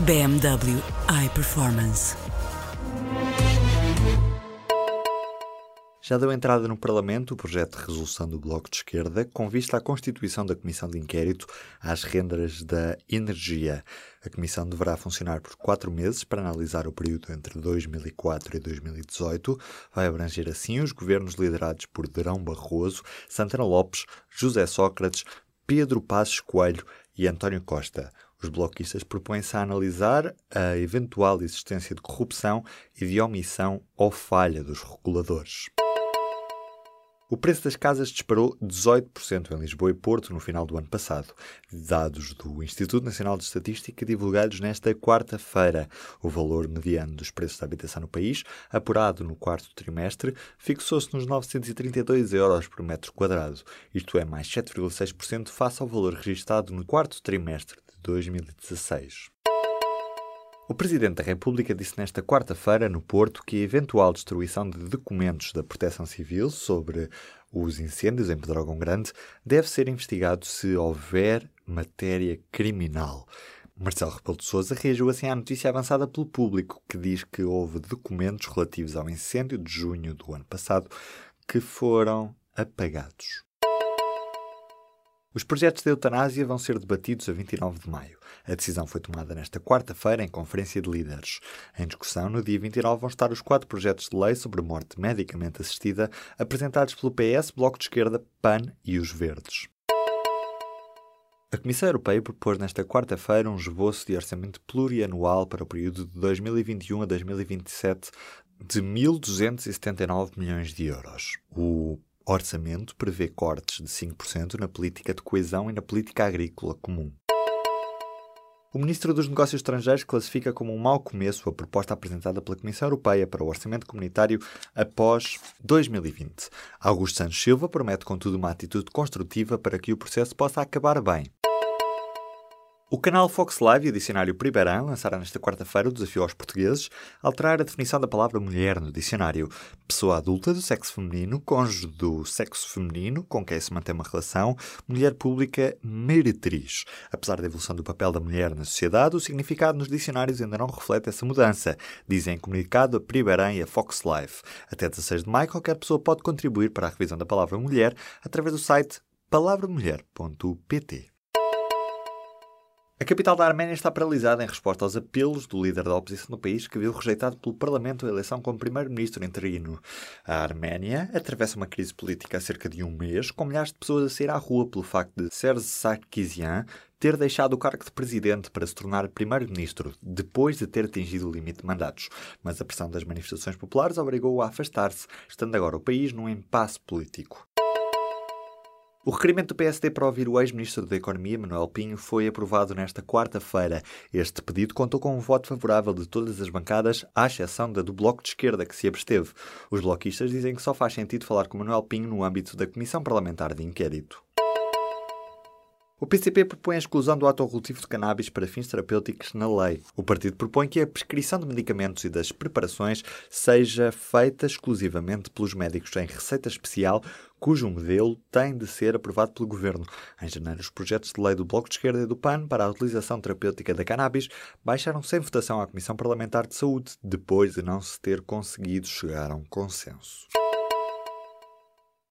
BMW iPerformance. Já deu entrada no Parlamento o projeto de resolução do Bloco de Esquerda com vista à constituição da Comissão de Inquérito às rendas da energia. A comissão deverá funcionar por quatro meses para analisar o período entre 2004 e 2018. Vai abranger assim os governos liderados por Derão Barroso, Santana Lopes, José Sócrates, Pedro Passos Coelho e António Costa. Os bloquistas propõem-se a analisar a eventual existência de corrupção e de omissão ou falha dos reguladores. O preço das casas disparou 18% em Lisboa e Porto no final do ano passado. Dados do Instituto Nacional de Estatística divulgados nesta quarta-feira. O valor mediano dos preços da habitação no país, apurado no quarto trimestre, fixou-se nos 932 euros por metro quadrado. Isto é mais 7,6% face ao valor registado no quarto trimestre 2016. O Presidente da República disse nesta quarta-feira, no Porto, que a eventual destruição de documentos da Proteção Civil sobre os incêndios em Pedrógão Grande deve ser investigado se houver matéria criminal. Marcelo Rebelo de Sousa reagiu assim à notícia avançada pelo público, que diz que houve documentos relativos ao incêndio de junho do ano passado que foram apagados. Os projetos de eutanásia vão ser debatidos a 29 de maio. A decisão foi tomada nesta quarta-feira em Conferência de Líderes. Em discussão, no dia 29, vão estar os quatro projetos de lei sobre morte medicamente assistida apresentados pelo PS, Bloco de Esquerda, PAN e os Verdes. A Comissão Europeia propôs nesta quarta-feira um esboço de orçamento plurianual para o período de 2021 a 2027 de 1.279 milhões de euros. O orçamento prevê cortes de 5% na política de coesão e na política agrícola comum. O Ministro dos Negócios Estrangeiros classifica como um mau começo a proposta apresentada pela Comissão Europeia para o Orçamento Comunitário após 2020. Augusto Santos Silva promete, contudo, uma atitude construtiva para que o processo possa acabar bem. O canal Fox Live e o dicionário Pribeirão lançaram nesta quarta-feira o desafio aos portugueses a alterar a definição da palavra mulher no dicionário. Pessoa adulta do sexo feminino, cônjuge do sexo feminino com quem se mantém uma relação, mulher pública meretriz. Apesar da evolução do papel da mulher na sociedade, o significado nos dicionários ainda não reflete essa mudança, dizem em comunicado a Pribeirão e a Fox Live. Até 16 de maio, qualquer pessoa pode contribuir para a revisão da palavra mulher através do site palavramulher.pt. A capital da Arménia está paralisada em resposta aos apelos do líder da oposição do país, que viu rejeitado pelo Parlamento a eleição como primeiro-ministro interino. A Arménia atravessa uma crise política há cerca de um mês, com milhares de pessoas a sair à rua pelo facto de Serge Sarkisian ter deixado o cargo de presidente para se tornar primeiro-ministro, depois de ter atingido o limite de mandatos. Mas a pressão das manifestações populares obrigou-o a afastar-se, estando agora o país num impasse político. O requerimento do PSD para ouvir o ex-ministro da Economia, Manuel Pinho, foi aprovado nesta quarta-feira. Este pedido contou com um voto favorável de todas as bancadas, à exceção da do Bloco de Esquerda, que se absteve. Os bloquistas dizem que só faz sentido falar com Manuel Pinho no âmbito da Comissão Parlamentar de Inquérito. O PCP propõe a exclusão do autocultivo de cannabis para fins terapêuticos na lei. O partido propõe que a prescrição de medicamentos e das preparações seja feita exclusivamente pelos médicos em receita especial, cujo modelo tem de ser aprovado pelo Governo. Em janeiro, os projetos de lei do Bloco de Esquerda e do PAN para a utilização terapêutica da cannabis baixaram sem votação à Comissão Parlamentar de Saúde, depois de não se ter conseguido chegar a um consenso.